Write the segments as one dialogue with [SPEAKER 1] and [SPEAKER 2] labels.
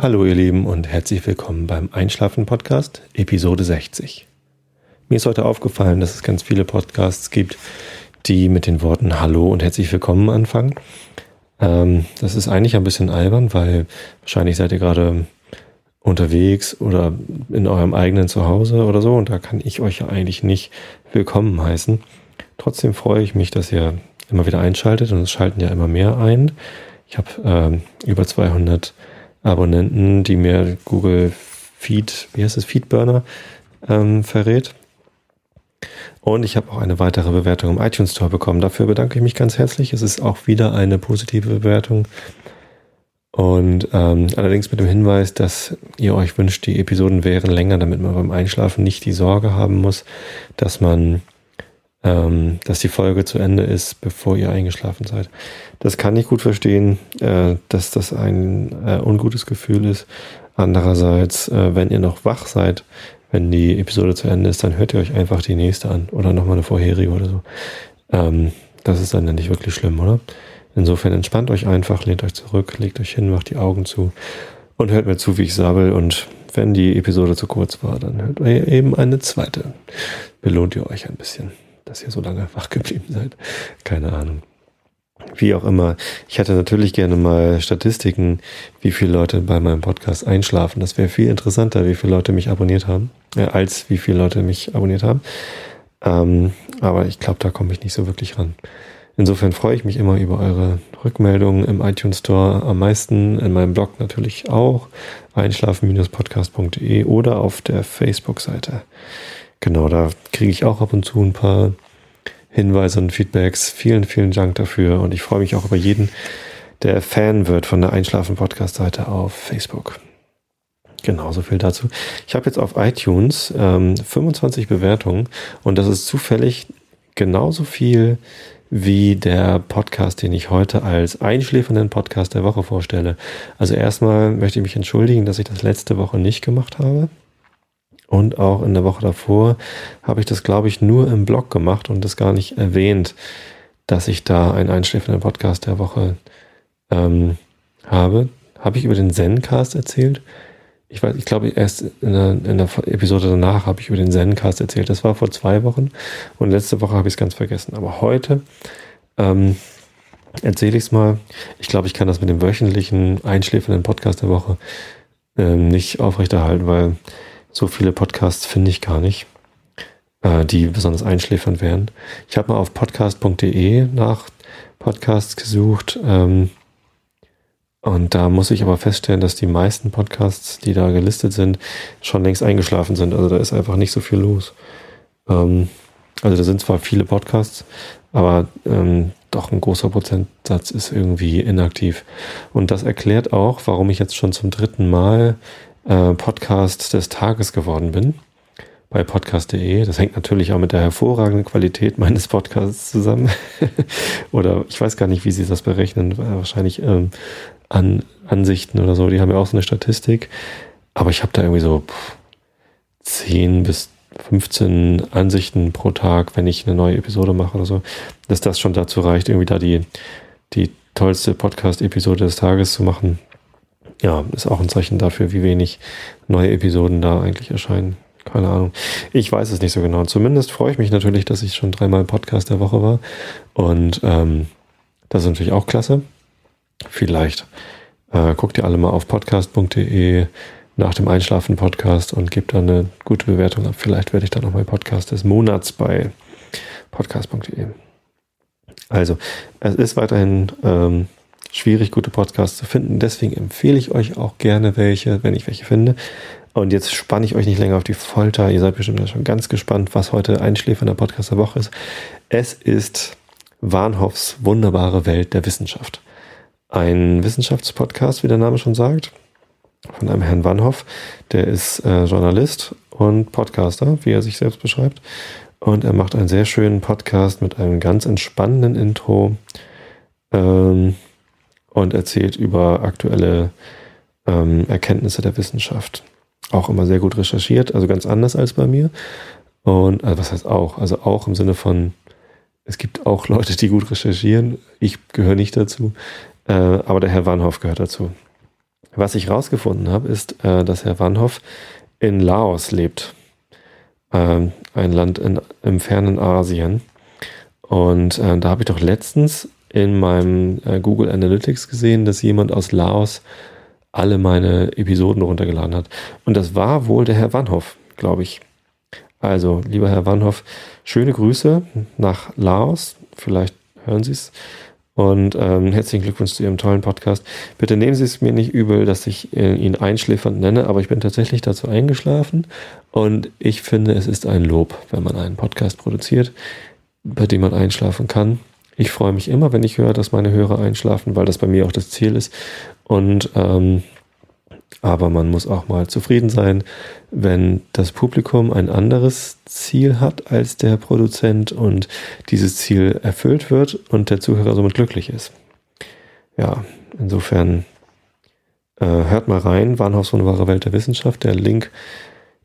[SPEAKER 1] Hallo ihr Lieben und herzlich willkommen beim Einschlafen Podcast, Episode 60. Mir ist heute aufgefallen, dass es ganz viele Podcasts gibt, die mit den Worten Hallo und herzlich willkommen anfangen. Ähm, das ist eigentlich ein bisschen albern, weil wahrscheinlich seid ihr gerade unterwegs oder in eurem eigenen Zuhause oder so und da kann ich euch ja eigentlich nicht willkommen heißen. Trotzdem freue ich mich, dass ihr immer wieder einschaltet und es schalten ja immer mehr ein. Ich habe ähm, über 200 Abonnenten, die mir Google Feed, wie heißt es, Feedburner ähm, verrät. Und ich habe auch eine weitere Bewertung im iTunes Store bekommen. Dafür bedanke ich mich ganz herzlich. Es ist auch wieder eine positive Bewertung. Und ähm, allerdings mit dem Hinweis, dass ihr euch wünscht, die Episoden wären länger, damit man beim Einschlafen nicht die Sorge haben muss, dass man, ähm, dass die Folge zu Ende ist, bevor ihr eingeschlafen seid. Das kann ich gut verstehen, äh, dass das ein äh, ungutes Gefühl ist. Andererseits, äh, wenn ihr noch wach seid, wenn die Episode zu Ende ist, dann hört ihr euch einfach die nächste an oder nochmal eine vorherige oder so. Ähm, das ist dann ja nicht wirklich schlimm, oder? Insofern entspannt euch einfach, lehnt euch zurück, legt euch hin, macht die Augen zu und hört mir zu, wie ich sabbel. Und wenn die Episode zu kurz war, dann hört ihr eben eine zweite. Belohnt ihr euch ein bisschen, dass ihr so lange wach geblieben seid. Keine Ahnung. Wie auch immer. Ich hätte natürlich gerne mal Statistiken, wie viele Leute bei meinem Podcast einschlafen. Das wäre viel interessanter, wie viele Leute mich abonniert haben, äh, als wie viele Leute mich abonniert haben. Ähm, aber ich glaube, da komme ich nicht so wirklich ran. Insofern freue ich mich immer über eure Rückmeldungen im iTunes Store am meisten, in meinem Blog natürlich auch, einschlafen-podcast.de oder auf der Facebook-Seite. Genau, da kriege ich auch ab und zu ein paar Hinweise und Feedbacks. Vielen, vielen Dank dafür. Und ich freue mich auch über jeden, der Fan wird von der Einschlafen-Podcast-Seite auf Facebook. Genau, so viel dazu. Ich habe jetzt auf iTunes ähm, 25 Bewertungen und das ist zufällig genauso viel wie der Podcast, den ich heute als einschläfernden Podcast der Woche vorstelle. Also erstmal möchte ich mich entschuldigen, dass ich das letzte Woche nicht gemacht habe. Und auch in der Woche davor habe ich das, glaube ich, nur im Blog gemacht und das gar nicht erwähnt, dass ich da einen einschläfenden Podcast der Woche ähm, habe. Habe ich über den Zencast erzählt? Ich weiß, ich glaube, erst in der, in der Episode danach habe ich über den Zencast erzählt. Das war vor zwei Wochen und letzte Woche habe ich es ganz vergessen. Aber heute ähm, erzähle ich es mal. Ich glaube, ich kann das mit dem wöchentlichen einschläfenden Podcast der Woche ähm, nicht aufrechterhalten, weil so viele Podcasts finde ich gar nicht, äh, die besonders einschläfernd wären. Ich habe mal auf podcast.de nach Podcasts gesucht. Ähm, und da muss ich aber feststellen, dass die meisten Podcasts, die da gelistet sind, schon längst eingeschlafen sind. Also da ist einfach nicht so viel los. Ähm, also da sind zwar viele Podcasts, aber ähm, doch ein großer Prozentsatz ist irgendwie inaktiv. Und das erklärt auch, warum ich jetzt schon zum dritten Mal äh, Podcast des Tages geworden bin bei podcast.de. Das hängt natürlich auch mit der hervorragenden Qualität meines Podcasts zusammen. oder ich weiß gar nicht, wie sie das berechnen. Wahrscheinlich ähm, an Ansichten oder so. Die haben ja auch so eine Statistik. Aber ich habe da irgendwie so 10 bis 15 Ansichten pro Tag, wenn ich eine neue Episode mache oder so, dass das schon dazu reicht, irgendwie da die, die tollste Podcast-Episode des Tages zu machen ja, ist auch ein Zeichen dafür, wie wenig neue Episoden da eigentlich erscheinen. Keine Ahnung. Ich weiß es nicht so genau. Zumindest freue ich mich natürlich, dass ich schon dreimal Podcast der Woche war. Und ähm, das ist natürlich auch klasse. Vielleicht äh, guckt ihr alle mal auf podcast.de nach dem Einschlafen Podcast und gebt da eine gute Bewertung ab. Vielleicht werde ich dann noch mal Podcast des Monats bei podcast.de. Also, es ist weiterhin ähm, schwierig, gute Podcasts zu finden. Deswegen empfehle ich euch auch gerne welche, wenn ich welche finde. Und jetzt spanne ich euch nicht länger auf die Folter. Ihr seid bestimmt schon ganz gespannt, was heute einschläfernder Podcast der Woche ist. Es ist Warnhoffs wunderbare Welt der Wissenschaft. Ein Wissenschaftspodcast, wie der Name schon sagt, von einem Herrn Warnhoff. Der ist äh, Journalist und Podcaster, wie er sich selbst beschreibt. Und er macht einen sehr schönen Podcast mit einem ganz entspannenden Intro. Ähm, und erzählt über aktuelle ähm, Erkenntnisse der Wissenschaft. Auch immer sehr gut recherchiert, also ganz anders als bei mir. Und also was heißt auch? Also auch im Sinne von, es gibt auch Leute, die gut recherchieren. Ich gehöre nicht dazu, äh, aber der Herr Warnhoff gehört dazu. Was ich rausgefunden habe, ist, äh, dass Herr Wanhoff in Laos lebt. Ähm, ein Land in, im fernen Asien. Und äh, da habe ich doch letztens in meinem äh, Google Analytics gesehen, dass jemand aus Laos alle meine Episoden runtergeladen hat. Und das war wohl der Herr Wanhoff, glaube ich. Also, lieber Herr Wanhoff, schöne Grüße nach Laos. Vielleicht hören Sie es. Und ähm, herzlichen Glückwunsch zu Ihrem tollen Podcast. Bitte nehmen Sie es mir nicht übel, dass ich äh, ihn einschläfernd nenne, aber ich bin tatsächlich dazu eingeschlafen. Und ich finde, es ist ein Lob, wenn man einen Podcast produziert, bei dem man einschlafen kann. Ich freue mich immer, wenn ich höre, dass meine Hörer einschlafen, weil das bei mir auch das Ziel ist. Und ähm, aber man muss auch mal zufrieden sein, wenn das Publikum ein anderes Ziel hat als der Produzent und dieses Ziel erfüllt wird und der Zuhörer somit glücklich ist. Ja, insofern äh, hört mal rein, Warnhaus von wahre Welt der Wissenschaft. Der Link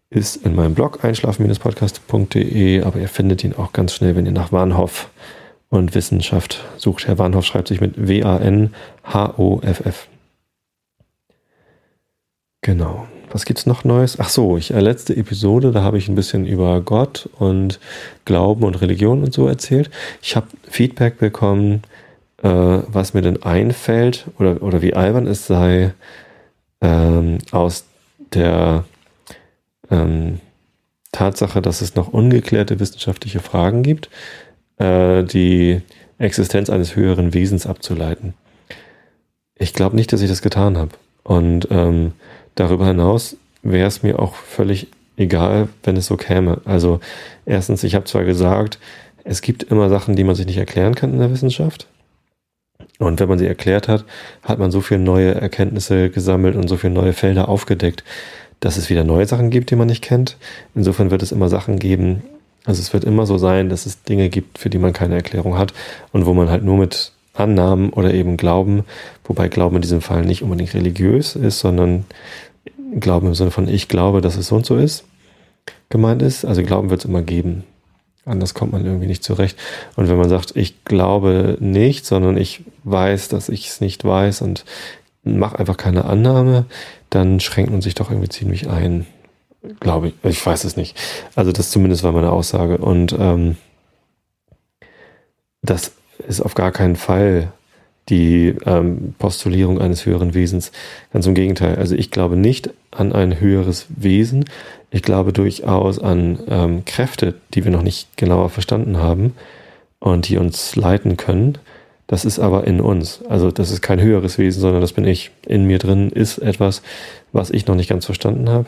[SPEAKER 1] ist in meinem Blog einschlafen-podcast.de, aber ihr findet ihn auch ganz schnell, wenn ihr nach Warnhoff und Wissenschaft sucht. Herr Warnhoff schreibt sich mit W-A-N-H-O-F-F. Genau. Was gibt's noch Neues? Ach so, ich äh, letzte Episode, da habe ich ein bisschen über Gott und Glauben und Religion und so erzählt. Ich habe Feedback bekommen, äh, was mir denn einfällt oder, oder wie albern es sei, ähm, aus der ähm, Tatsache, dass es noch ungeklärte wissenschaftliche Fragen gibt, äh, die Existenz eines höheren Wesens abzuleiten. Ich glaube nicht, dass ich das getan habe. Und ähm, Darüber hinaus wäre es mir auch völlig egal, wenn es so käme. Also erstens, ich habe zwar gesagt, es gibt immer Sachen, die man sich nicht erklären kann in der Wissenschaft. Und wenn man sie erklärt hat, hat man so viele neue Erkenntnisse gesammelt und so viele neue Felder aufgedeckt, dass es wieder neue Sachen gibt, die man nicht kennt. Insofern wird es immer Sachen geben, also es wird immer so sein, dass es Dinge gibt, für die man keine Erklärung hat und wo man halt nur mit Annahmen oder eben Glauben, wobei Glauben in diesem Fall nicht unbedingt religiös ist, sondern Glauben im Sinne von ich glaube, dass es so und so ist, gemeint ist. Also Glauben wird es immer geben. Anders kommt man irgendwie nicht zurecht. Und wenn man sagt, ich glaube nicht, sondern ich weiß, dass ich es nicht weiß und mache einfach keine Annahme, dann schränkt man sich doch irgendwie ziemlich ein. Glaube ich. Ich weiß es nicht. Also das zumindest war meine Aussage. Und ähm, das ist auf gar keinen Fall die ähm, Postulierung eines höheren Wesens. Ganz im Gegenteil. Also ich glaube nicht an ein höheres Wesen. Ich glaube durchaus an ähm, Kräfte, die wir noch nicht genauer verstanden haben und die uns leiten können. Das ist aber in uns. Also das ist kein höheres Wesen, sondern das bin ich. In mir drin ist etwas, was ich noch nicht ganz verstanden habe,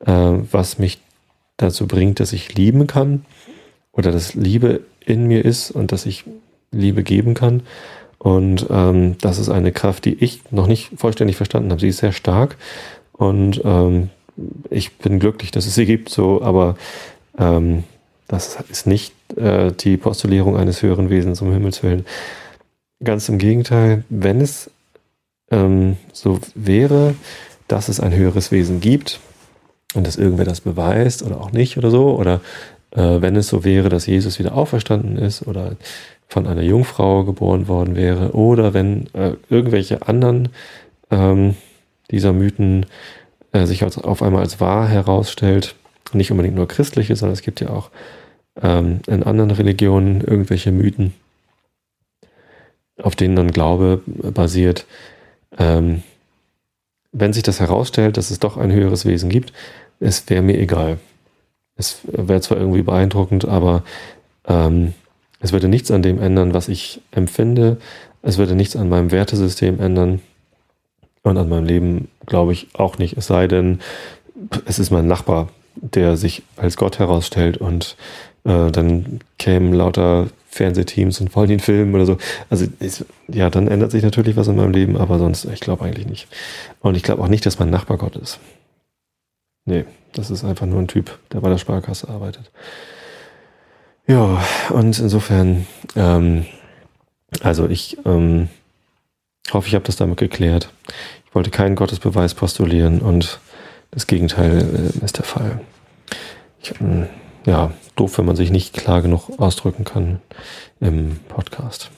[SPEAKER 1] äh, was mich dazu bringt, dass ich lieben kann oder dass Liebe in mir ist und dass ich Liebe geben kann. Und ähm, das ist eine Kraft, die ich noch nicht vollständig verstanden habe. Sie ist sehr stark und ähm, ich bin glücklich, dass es sie gibt, so, aber ähm, das ist nicht äh, die Postulierung eines höheren Wesens, um Himmels Willen. Ganz im Gegenteil, wenn es ähm, so wäre, dass es ein höheres Wesen gibt und dass irgendwer das beweist oder auch nicht oder so, oder äh, wenn es so wäre, dass Jesus wieder auferstanden ist oder von einer Jungfrau geboren worden wäre oder wenn äh, irgendwelche anderen ähm, dieser Mythen äh, sich als, auf einmal als wahr herausstellt, nicht unbedingt nur christliche, sondern es gibt ja auch ähm, in anderen Religionen irgendwelche Mythen, auf denen dann Glaube basiert. Ähm, wenn sich das herausstellt, dass es doch ein höheres Wesen gibt, es wäre mir egal. Es wäre zwar irgendwie beeindruckend, aber ähm, es würde nichts an dem ändern, was ich empfinde. Es würde nichts an meinem Wertesystem ändern. Und an meinem Leben glaube ich auch nicht. Es sei denn, es ist mein Nachbar, der sich als Gott herausstellt und äh, dann kämen lauter Fernsehteams und wollen ihn filmen oder so. Also ist, ja, dann ändert sich natürlich was in meinem Leben, aber sonst, ich glaube eigentlich nicht. Und ich glaube auch nicht, dass mein Nachbar Gott ist. Nee, das ist einfach nur ein Typ, der bei der Sparkasse arbeitet. Ja, und insofern, ähm, also ich ähm, hoffe, ich habe das damit geklärt. Ich wollte keinen Gottesbeweis postulieren und das Gegenteil äh, ist der Fall. Ich, ähm, ja, doof, wenn man sich nicht klar genug ausdrücken kann im Podcast.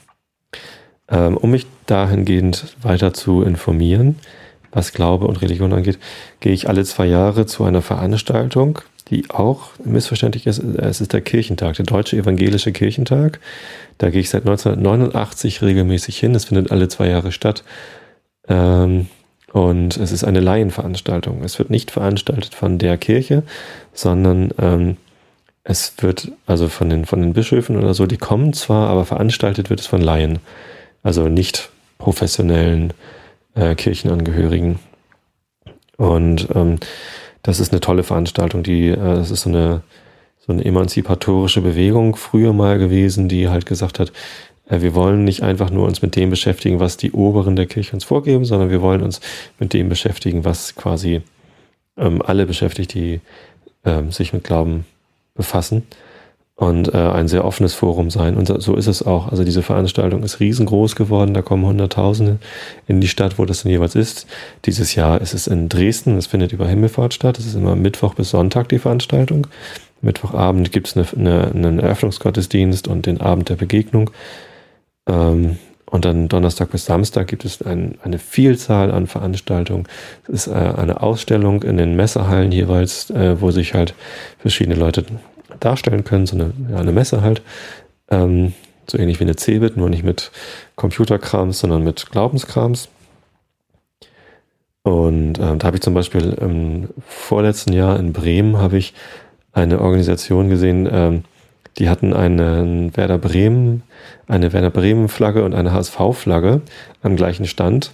[SPEAKER 1] Ähm, um mich dahingehend weiter zu informieren, was Glaube und Religion angeht, gehe ich alle zwei Jahre zu einer Veranstaltung, die auch missverständlich ist. Es ist der Kirchentag, der Deutsche Evangelische Kirchentag. Da gehe ich seit 1989 regelmäßig hin. Es findet alle zwei Jahre statt. Ähm, und es ist eine Laienveranstaltung. Es wird nicht veranstaltet von der Kirche, sondern ähm, es wird also von den, von den Bischöfen oder so, die kommen zwar, aber veranstaltet wird es von Laien. Also nicht professionellen äh, Kirchenangehörigen. Und ähm, das ist eine tolle Veranstaltung. Die, äh, das ist so eine, so eine emanzipatorische Bewegung früher mal gewesen, die halt gesagt hat, äh, wir wollen nicht einfach nur uns mit dem beschäftigen, was die Oberen der Kirche uns vorgeben, sondern wir wollen uns mit dem beschäftigen, was quasi ähm, alle beschäftigt, die ähm, sich mit Glauben befassen und äh, ein sehr offenes Forum sein. Und so ist es auch. Also diese Veranstaltung ist riesengroß geworden. Da kommen Hunderttausende in die Stadt, wo das denn jeweils ist. Dieses Jahr ist es in Dresden. Es findet über Himmelfahrt statt. Es ist immer Mittwoch bis Sonntag die Veranstaltung. Mittwochabend gibt es eine, eine, einen Eröffnungsgottesdienst und den Abend der Begegnung. Ähm, und dann Donnerstag bis Samstag gibt es ein, eine Vielzahl an Veranstaltungen. Es ist äh, eine Ausstellung in den Messehallen jeweils, äh, wo sich halt verschiedene Leute darstellen können, so eine, eine Messe halt. Ähm, so ähnlich wie eine Cebit, nur nicht mit Computerkrams, sondern mit Glaubenskrams. Und ähm, da habe ich zum Beispiel im vorletzten Jahr in Bremen habe ich eine Organisation gesehen, ähm, die hatten einen Werder Bremen, eine Werder Bremen Flagge und eine HSV Flagge am gleichen Stand.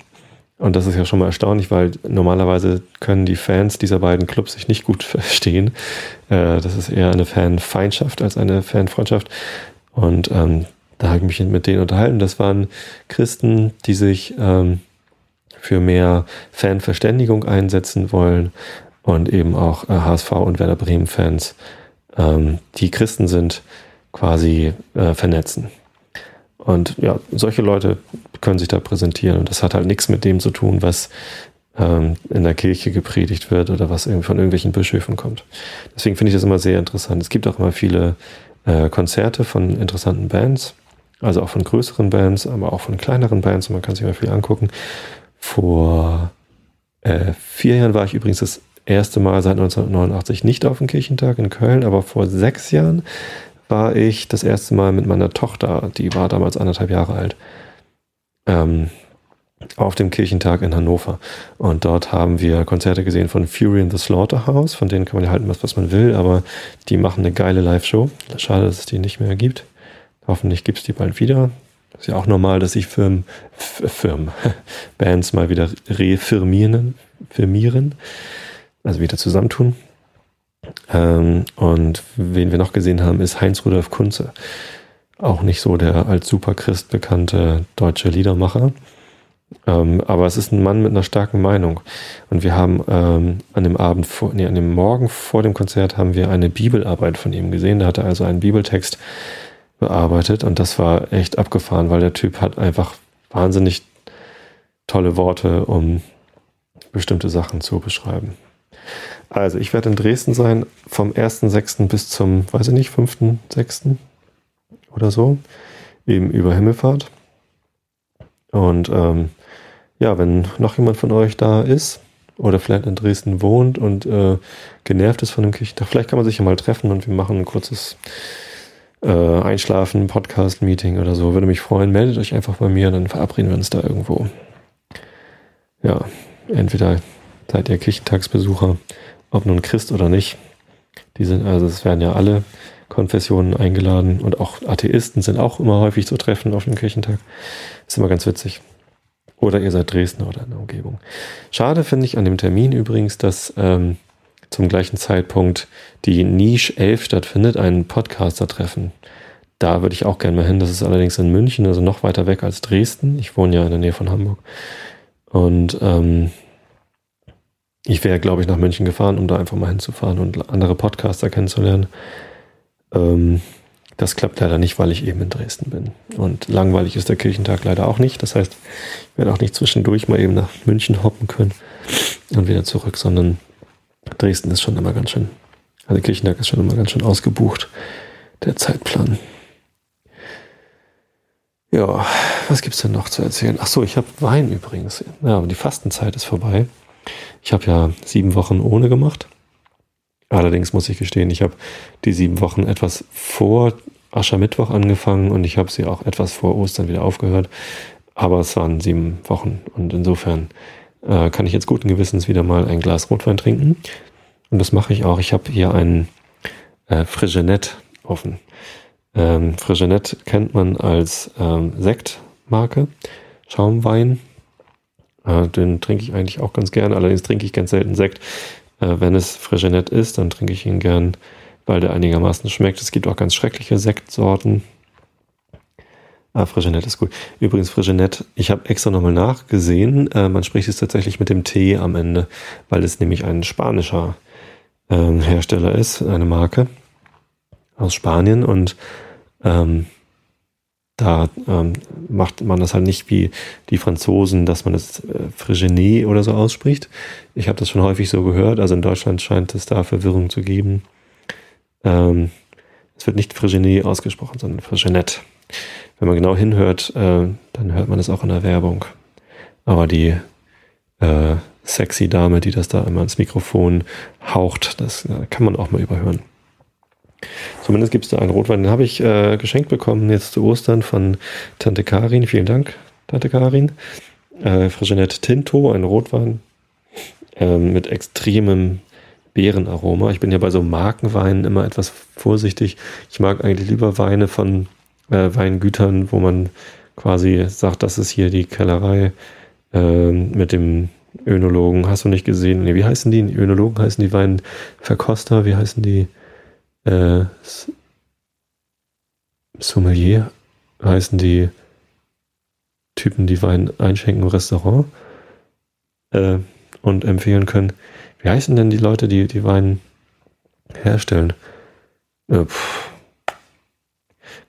[SPEAKER 1] Und das ist ja schon mal erstaunlich, weil normalerweise können die Fans dieser beiden Clubs sich nicht gut verstehen. Äh, das ist eher eine Fanfeindschaft als eine Fanfreundschaft. Und ähm, da habe ich mich mit denen unterhalten. Das waren Christen, die sich ähm, für mehr Fanverständigung einsetzen wollen und eben auch äh, HSV und Werder Bremen Fans, ähm, die Christen sind, quasi äh, vernetzen. Und ja, solche Leute können sich da präsentieren. Und das hat halt nichts mit dem zu tun, was ähm, in der Kirche gepredigt wird oder was irgendwie von irgendwelchen Bischöfen kommt. Deswegen finde ich das immer sehr interessant. Es gibt auch immer viele äh, Konzerte von interessanten Bands, also auch von größeren Bands, aber auch von kleineren Bands. Und man kann sich mal viel angucken. Vor äh, vier Jahren war ich übrigens das erste Mal seit 1989 nicht auf dem Kirchentag in Köln, aber vor sechs Jahren war ich das erste Mal mit meiner Tochter, die war damals anderthalb Jahre alt, ähm, auf dem Kirchentag in Hannover. Und dort haben wir Konzerte gesehen von Fury in the Slaughterhouse, von denen kann man ja halten, was, was man will, aber die machen eine geile Live-Show. Schade, dass es die nicht mehr gibt. Hoffentlich gibt es die bald wieder. Ist ja auch normal, dass sich Firmen, Firmen, Bands mal wieder refirmieren, firmieren, also wieder zusammentun. Ähm, und wen wir noch gesehen haben, ist Heinz Rudolf Kunze. Auch nicht so der als Superchrist bekannte deutsche Liedermacher. Ähm, aber es ist ein Mann mit einer starken Meinung. Und wir haben ähm, an dem Abend, vor, nee, an dem Morgen vor dem Konzert haben wir eine Bibelarbeit von ihm gesehen. Da hat er also einen Bibeltext bearbeitet und das war echt abgefahren, weil der Typ hat einfach wahnsinnig tolle Worte, um bestimmte Sachen zu beschreiben. Also, ich werde in Dresden sein vom 1.6. bis zum, weiß ich nicht, 5.6. oder so. Eben über Himmelfahrt. Und ähm, ja, wenn noch jemand von euch da ist oder vielleicht in Dresden wohnt und äh, genervt ist von dem Kirchentag, vielleicht kann man sich ja mal treffen und wir machen ein kurzes äh, Einschlafen, Podcast-Meeting oder so. Würde mich freuen. Meldet euch einfach bei mir, dann verabreden wir uns da irgendwo. Ja, entweder seid ihr Kirchentagsbesucher ob nun Christ oder nicht. Die sind, also es werden ja alle Konfessionen eingeladen und auch Atheisten sind auch immer häufig zu treffen auf dem Kirchentag. Ist immer ganz witzig. Oder ihr seid Dresden oder in der Umgebung. Schade finde ich an dem Termin übrigens, dass ähm, zum gleichen Zeitpunkt die Niche 11 stattfindet, ein Podcaster-Treffen. Da würde ich auch gerne mal hin. Das ist allerdings in München, also noch weiter weg als Dresden. Ich wohne ja in der Nähe von Hamburg. Und ähm, ich wäre, glaube ich, nach München gefahren, um da einfach mal hinzufahren und andere Podcaster kennenzulernen. Ähm, das klappt leider nicht, weil ich eben in Dresden bin. Und langweilig ist der Kirchentag leider auch nicht. Das heißt, ich werde auch nicht zwischendurch mal eben nach München hoppen können und wieder zurück, sondern Dresden ist schon immer ganz schön, also der Kirchentag ist schon immer ganz schön ausgebucht, der Zeitplan. Ja, was gibt es denn noch zu erzählen? Ach so, ich habe Wein übrigens. Ja, aber die Fastenzeit ist vorbei. Ich habe ja sieben Wochen ohne gemacht. Allerdings muss ich gestehen, ich habe die sieben Wochen etwas vor Aschermittwoch angefangen und ich habe sie auch etwas vor Ostern wieder aufgehört. Aber es waren sieben Wochen und insofern äh, kann ich jetzt guten Gewissens wieder mal ein Glas Rotwein trinken. Und das mache ich auch. Ich habe hier einen äh, Frigenet offen. Ähm, Frigenet kennt man als ähm, Sektmarke, Schaumwein. Äh, den trinke ich eigentlich auch ganz gerne. Allerdings trinke ich ganz selten Sekt. Äh, wenn es Frigenet ist, dann trinke ich ihn gern, weil der einigermaßen schmeckt. Es gibt auch ganz schreckliche Sektsorten. Ah, Frigenet ist gut. Übrigens, Frigenet, ich habe extra nochmal nachgesehen. Äh, man spricht es tatsächlich mit dem T am Ende, weil es nämlich ein spanischer äh, Hersteller ist, eine Marke aus Spanien. Und ähm, da ähm, macht man das halt nicht wie die Franzosen, dass man das äh, Frigenet oder so ausspricht. Ich habe das schon häufig so gehört. Also in Deutschland scheint es da Verwirrung zu geben. Ähm, es wird nicht Frigenet ausgesprochen, sondern Frigenet wenn man genau hinhört, äh, dann hört man es auch in der Werbung. Aber die äh, sexy Dame, die das da immer ins Mikrofon haucht, das äh, kann man auch mal überhören. Zumindest gibt es da einen Rotwein, den habe ich äh, geschenkt bekommen jetzt zu Ostern von Tante Karin. Vielen Dank, Tante Karin. Äh, Frigenet Tinto, ein Rotwein äh, mit extremem Beerenaroma. Ich bin ja bei so Markenweinen immer etwas vorsichtig. Ich mag eigentlich lieber Weine von äh, Weingütern, wo man quasi sagt, das ist hier die Kellerei äh, mit dem Önologen. Hast du nicht gesehen? Nee, wie heißen die? Die Önologen heißen die Weinverkoster. Wie heißen die? Äh, Sommelier heißen die Typen, die Wein einschenken im Restaurant äh, und empfehlen können. Wie heißen denn die Leute, die die Wein herstellen? Äh,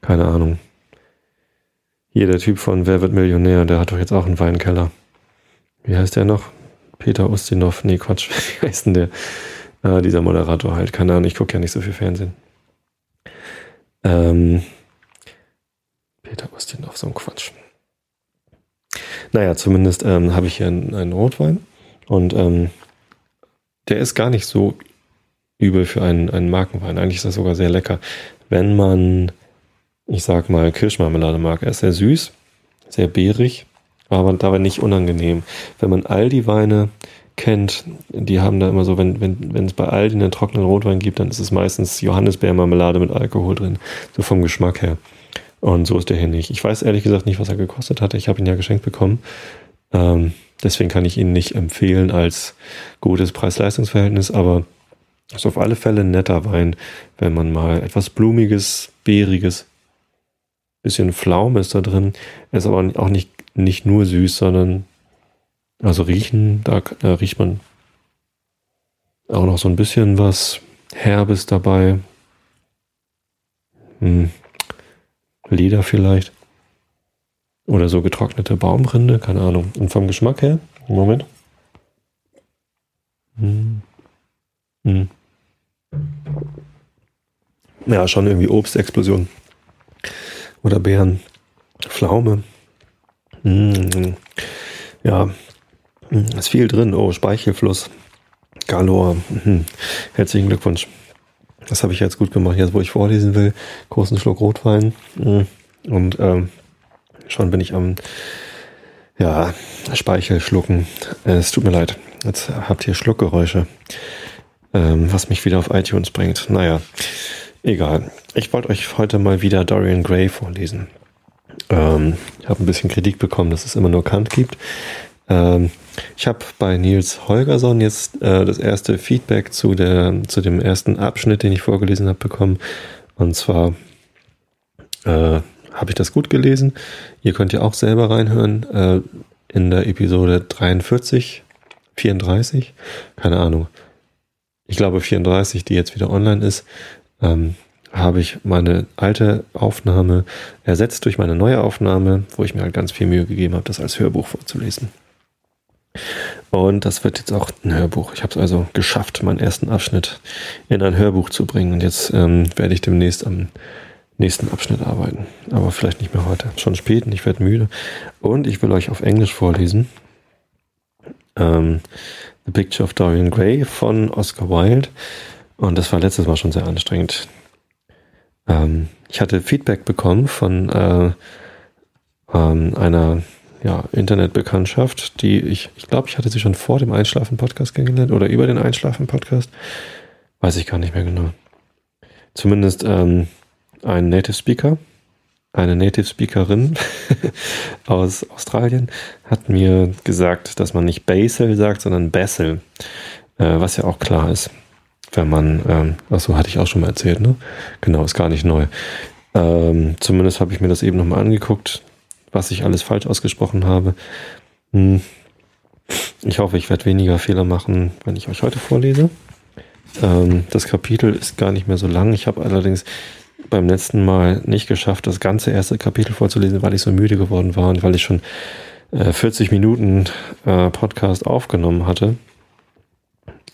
[SPEAKER 1] keine Ahnung. Hier der Typ von Wer wird Millionär, der hat doch jetzt auch einen Weinkeller. Wie heißt der noch? Peter Ustinov. Nee, Quatsch. Wie heißt denn der? Ah, dieser Moderator halt. Keine Ahnung, ich gucke ja nicht so viel Fernsehen. Ähm, Peter Ustinov, so ein Quatsch. Naja, zumindest ähm, habe ich hier einen, einen Rotwein und ähm, der ist gar nicht so übel für einen, einen Markenwein. Eigentlich ist das sogar sehr lecker. Wenn man ich sag mal, Kirschmarmelade mag. Er ist sehr süß, sehr beerig, aber dabei nicht unangenehm. Wenn man all die Weine kennt, die haben da immer so, wenn, wenn, wenn es bei Aldi einen trockenen Rotwein gibt, dann ist es meistens Johannisbeermarmelade mit Alkohol drin, so vom Geschmack her. Und so ist der hier nicht. Ich weiß ehrlich gesagt nicht, was er gekostet hatte. Ich habe ihn ja geschenkt bekommen. Ähm, deswegen kann ich ihn nicht empfehlen als gutes Preis-Leistungs-Verhältnis, aber ist auf alle Fälle ein netter Wein, wenn man mal etwas Blumiges, Beeriges bisschen Pflaume ist da drin. Er ist aber auch nicht, nicht nur süß, sondern also riechen, da, da riecht man auch noch so ein bisschen was Herbes dabei. Hm. Leder vielleicht. Oder so getrocknete Baumrinde, keine Ahnung. Und vom Geschmack her, Moment. Hm. Hm. Ja, schon irgendwie Obstexplosion oder Beeren. Pflaume. Mmh. Ja, ist viel drin. Oh, Speichelfluss. Galor. Mhm. Herzlichen Glückwunsch. Das habe ich jetzt gut gemacht, jetzt wo ich vorlesen will. Großen Schluck Rotwein. Mhm. Und ähm, schon bin ich am ja, Speichel schlucken. Äh, es tut mir leid. Jetzt habt ihr Schluckgeräusche, ähm, was mich wieder auf iTunes bringt. Naja, Egal. Ich wollte euch heute mal wieder Dorian Gray vorlesen. Ähm, ich habe ein bisschen Kritik bekommen, dass es immer nur Kant gibt. Ähm, ich habe bei Nils Holgersson jetzt äh, das erste Feedback zu, der, zu dem ersten Abschnitt, den ich vorgelesen habe, bekommen. Und zwar äh, habe ich das gut gelesen. Ihr könnt ja auch selber reinhören äh, in der Episode 43, 34, keine Ahnung. Ich glaube 34, die jetzt wieder online ist ähm, habe ich meine alte Aufnahme ersetzt durch meine neue Aufnahme, wo ich mir halt ganz viel Mühe gegeben habe, das als Hörbuch vorzulesen. Und das wird jetzt auch ein Hörbuch. Ich habe es also geschafft, meinen ersten Abschnitt in ein Hörbuch zu bringen. Und jetzt ähm, werde ich demnächst am nächsten Abschnitt arbeiten. Aber vielleicht nicht mehr heute. Schon spät und ich werde müde. Und ich will euch auf Englisch vorlesen. Ähm, The Picture of Dorian Gray von Oscar Wilde. Und das war letztes Mal schon sehr anstrengend. Ähm, ich hatte Feedback bekommen von äh, ähm, einer ja, Internetbekanntschaft, die ich, ich glaube, ich hatte sie schon vor dem Einschlafen-Podcast kennengelernt oder über den Einschlafen-Podcast. Weiß ich gar nicht mehr genau. Zumindest ähm, ein Native Speaker, eine Native Speakerin aus Australien hat mir gesagt, dass man nicht Basil sagt, sondern Basil, äh, was ja auch klar ist, wenn man, ähm, achso, hatte ich auch schon mal erzählt, ne? Genau, ist gar nicht neu. Ähm, zumindest habe ich mir das eben nochmal angeguckt, was ich alles falsch ausgesprochen habe. Hm. Ich hoffe, ich werde weniger Fehler machen, wenn ich euch heute vorlese. Ähm, das Kapitel ist gar nicht mehr so lang. Ich habe allerdings beim letzten Mal nicht geschafft, das ganze erste Kapitel vorzulesen, weil ich so müde geworden war und weil ich schon äh, 40 Minuten äh, Podcast aufgenommen hatte.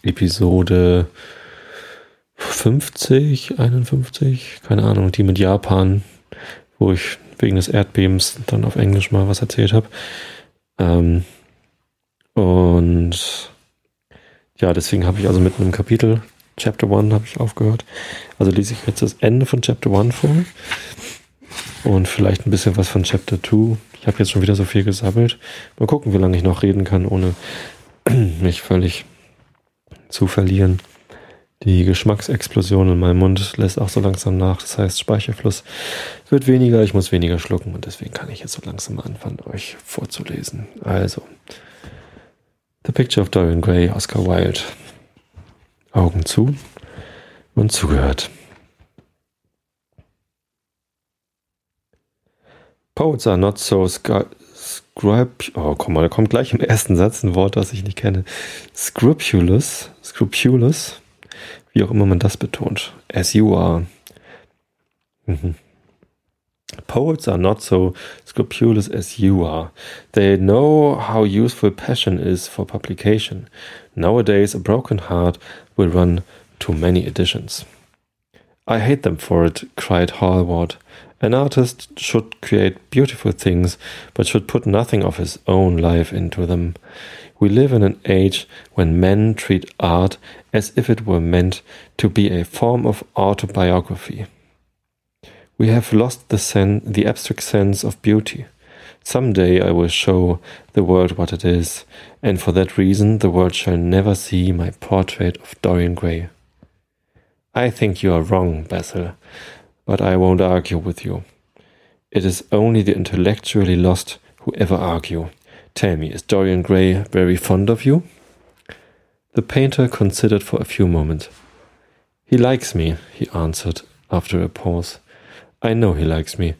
[SPEAKER 1] Episode 50, 51, keine Ahnung, die mit Japan, wo ich wegen des Erdbebens dann auf Englisch mal was erzählt habe. Ähm, und ja, deswegen habe ich also mit einem Kapitel Chapter 1 habe ich aufgehört. Also lese ich jetzt das Ende von Chapter 1 vor. Und vielleicht ein bisschen was von Chapter 2. Ich habe jetzt schon wieder so viel gesammelt. Mal gucken, wie lange ich noch reden kann, ohne mich völlig zu verlieren. Die Geschmacksexplosion in meinem Mund lässt auch so langsam nach. Das heißt, Speicherfluss wird weniger, ich muss weniger schlucken und deswegen kann ich jetzt so langsam anfangen, euch vorzulesen. Also, The Picture of Dorian Gray, Oscar Wilde. Augen zu und zugehört. Poets are not so scrupulous. Oh, komm mal, da kommt gleich im ersten Satz ein Wort, das ich nicht kenne. Scrupulous, scrupulous, wie auch immer man das betont. As you are. Mhm. Poets are not so scrupulous as you are. They know how useful passion is for publication. Nowadays, a broken heart will run to many editions. I hate them for it, cried Hallward. An artist should create beautiful things, but should put nothing of his own life into them. We live in an age when men treat art as if it were meant to be a form of autobiography. We have lost the, sen- the abstract sense of beauty. Some day I will show the world what it is, and for that reason the world shall never see my portrait of Dorian Gray. I think you are wrong, Basil, but I won't argue with you. It is only the intellectually lost who ever argue. Tell me, is Dorian Gray very fond of you? The painter considered for a few moments. He likes me, he answered after a pause. I know he likes me.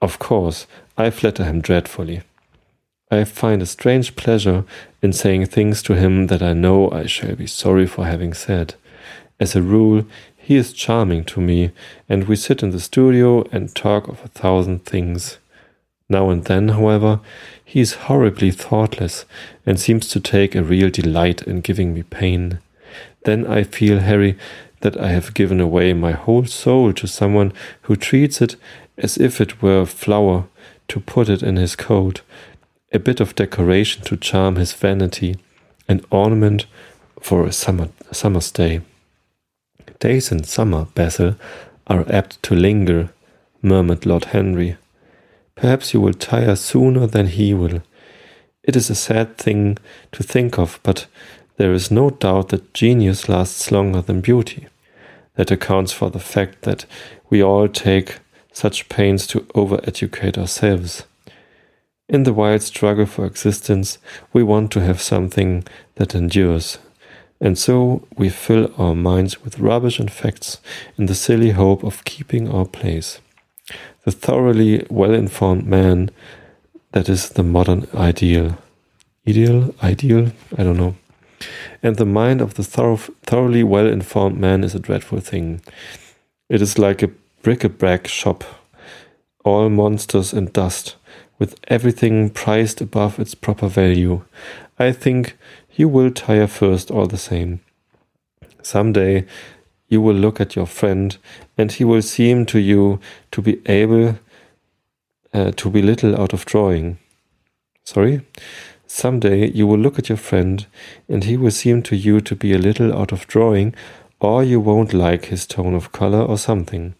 [SPEAKER 1] Of course, I flatter him dreadfully. I find a strange pleasure in saying things to him that I know I shall be sorry for having said. As a rule, he is charming to me, and we sit in the studio and talk of a thousand things. Now and then, however, he is horribly thoughtless and seems to take a real delight in giving me pain. Then I feel, Harry, that I have given away my whole soul to someone who treats it as if it were a flower to put it in his coat, a bit of decoration to charm his vanity, an ornament for a summer summer's day. Days in summer, Basil, are apt to linger, murmured Lord Henry. Perhaps you will tire sooner than he will. It is a sad thing to think of, but there is no doubt that genius lasts longer than beauty. That accounts for the fact that we all take such pains to overeducate ourselves. In the wild struggle for existence, we want to have something that endures, and so we fill our minds with rubbish and facts in the silly hope of keeping our place. The thoroughly well informed man, that is the modern ideal. Ideal? Ideal? I don't know. And the mind of the thorough, thoroughly well informed man is a dreadful thing. It is like a bric-a-brac shop, all monsters and dust, with everything priced above its proper value. I think you will tire first all the same. Some day you will look at your friend, and he will seem to you to be able uh, to be little out of drawing. Sorry? Someday you will look at your friend, and he will seem to you to be a little out of drawing, or you won't like his tone of color or something.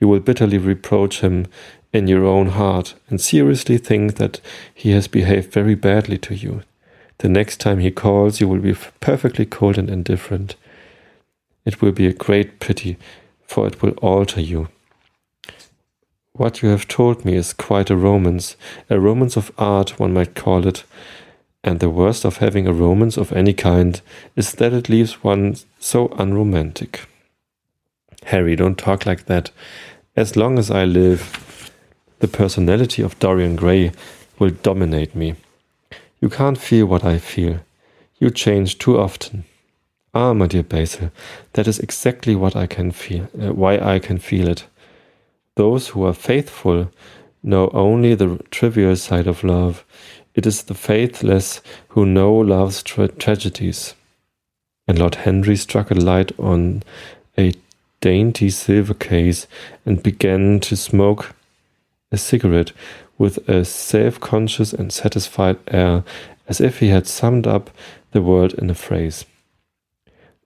[SPEAKER 1] You will bitterly reproach him in your own heart and seriously think that he has behaved very badly to you. The next time he calls, you will be perfectly cold and indifferent. It will be a great pity, for it will alter you. What you have told me is quite a romance, a romance of art, one might call it. And the worst of having a romance of any kind is that it leaves one so unromantic. Harry, don't talk like that. As long as I live, the personality of Dorian Gray will dominate me. You can't feel what I feel. You change too often. Ah, my dear Basil, that is exactly what I can feel, uh, why I can feel it. Those who are faithful know only the trivial side of love. It is the faithless who know love's tra tragedies. And Lord Henry struck a light on a dainty silver case and began to smoke a cigarette with a self conscious and satisfied air, as if he had summed up the world in a phrase.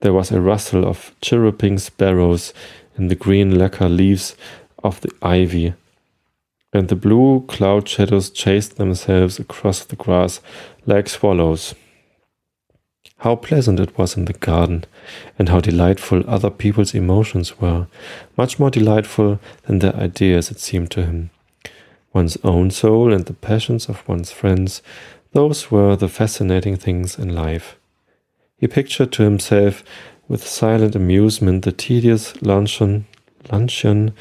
[SPEAKER 1] There was a rustle of chirruping sparrows in the green lacquer leaves of the ivy, and the blue cloud shadows chased themselves across the grass like swallows. How pleasant it was in the garden, and how delightful other people's emotions were, much more delightful than their ideas, it seemed to him one's own soul and the passions of one's friends, those were the fascinating things in life. He pictured to himself with silent amusement the tedious luncheon, luncheon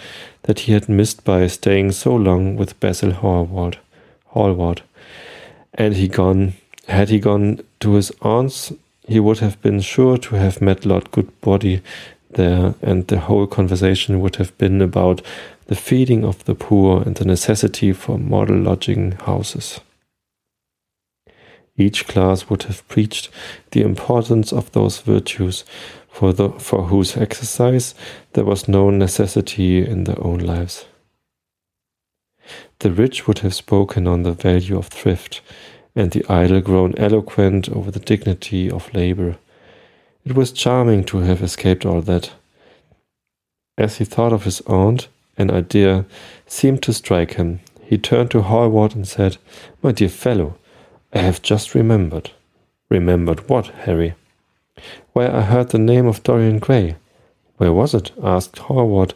[SPEAKER 1] that he had missed by staying so long with Basil Hallward. Hallward. And he gone, had he gone to his aunt's, he would have been sure to have met Lord Goodbody there, and the whole conversation would have been about the feeding of the poor, and the necessity for model lodging houses. Each class would have preached the importance of those virtues for, the, for whose exercise there was no necessity in their own lives. The rich would have spoken on the value of thrift, and the idle grown eloquent over the dignity of labor. It was charming to have escaped all that. As he thought of his aunt, an idea seemed to strike him. He turned to Hallward and said, My dear fellow, I have just remembered. Remembered what, Harry? Why, I heard the name of Dorian Gray. Where was it? asked Hallward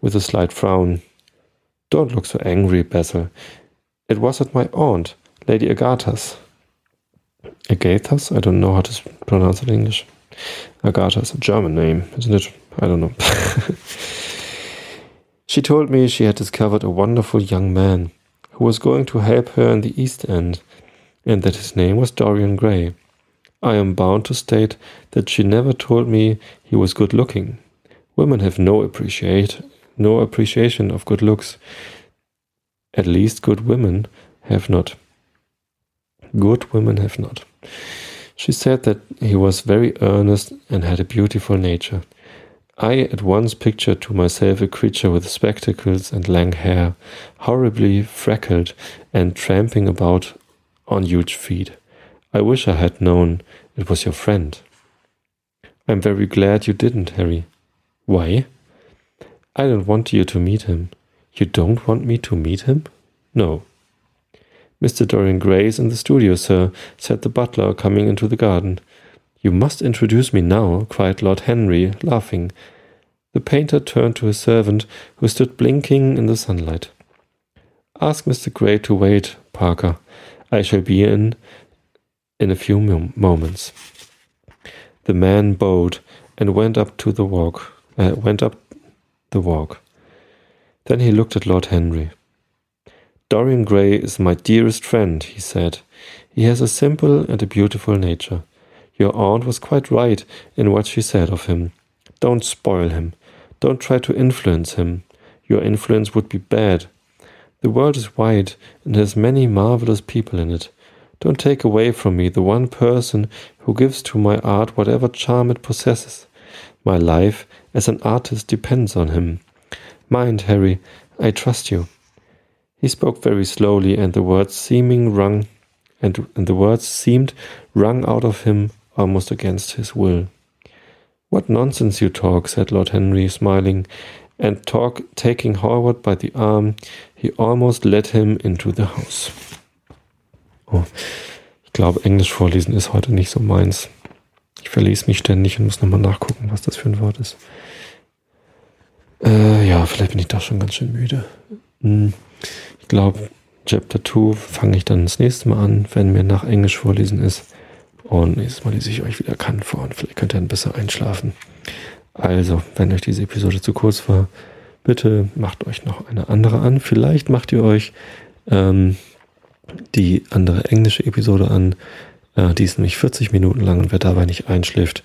[SPEAKER 1] with a slight frown. Don't look so angry, Basil. It was at my aunt, Lady Agatha's. Agatha's? I don't know how to pronounce it in English. Agatha is a German name, isn't it? I don't know. She told me she had discovered a wonderful young man who was going to help her in the East End, and that his name was Dorian Gray. I am bound to state that she never told me he was good looking. Women have no appreciate no appreciation of good looks. At least good women have not. Good women have not. She said that he was very earnest and had a beautiful nature. I at once pictured to myself a creature with spectacles and lank hair, horribly freckled and tramping about on huge feet. I wish I had known it was your friend. I'm very glad you didn't, Harry. Why? I don't want you to meet him. You don't want me to meet him? No. Mr. Dorian Gray is in the studio, sir, said the butler, coming into the garden. You must introduce me now, cried Lord Henry, laughing. The painter turned to his servant, who stood blinking in the sunlight. Ask Mr. Gray to wait, Parker. I shall be in in a few moments. The man bowed and went up to the walk. Uh, went up the walk. Then he looked at Lord Henry. Dorian Gray is my dearest friend, he said. He has a simple and a beautiful nature. Your aunt was quite right in what she said of him. Don't spoil him. Don't try to influence him. Your influence would be bad. The world is wide and has many marvelous people in it. Don't take away from me the one person who gives to my art whatever charm it possesses. My life as an artist depends on him. Mind, Harry, I trust you. He spoke very slowly, and the words seeming wrung, and, and the words seemed wrung out of him almost against his will. What nonsense you talk, said Lord Henry, smiling, and talk, taking Howard by the arm, he almost led him into the house. Oh, ich glaube, Englisch vorlesen ist heute nicht so meins. Ich verlese mich ständig und muss nochmal nachgucken, was das für ein Wort ist. Äh, ja, vielleicht bin ich doch schon ganz schön müde. Hm, ich glaube, Chapter 2 fange ich dann das nächste Mal an, wenn mir nach Englisch vorlesen ist. Und nächstes Mal lese ich euch wieder Kant vor und vielleicht könnt ihr dann besser einschlafen. Also, wenn euch diese Episode zu kurz war, bitte macht euch noch eine andere an. Vielleicht macht ihr euch ähm, die andere englische Episode an. Äh, die ist nämlich 40 Minuten lang und wer dabei nicht einschläft,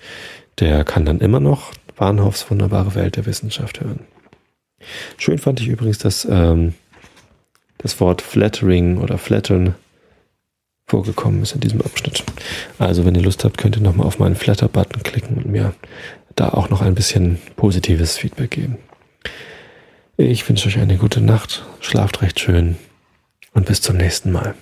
[SPEAKER 1] der kann dann immer noch Bahnhofs wunderbare Welt der Wissenschaft hören. Schön fand ich übrigens, dass ähm, das Wort flattering oder flattern vorgekommen ist in diesem Abschnitt. Also wenn ihr Lust habt, könnt ihr nochmal auf meinen Flatter-Button klicken und mir da auch noch ein bisschen positives Feedback geben. Ich wünsche euch eine gute Nacht, schlaft recht schön und bis zum nächsten Mal.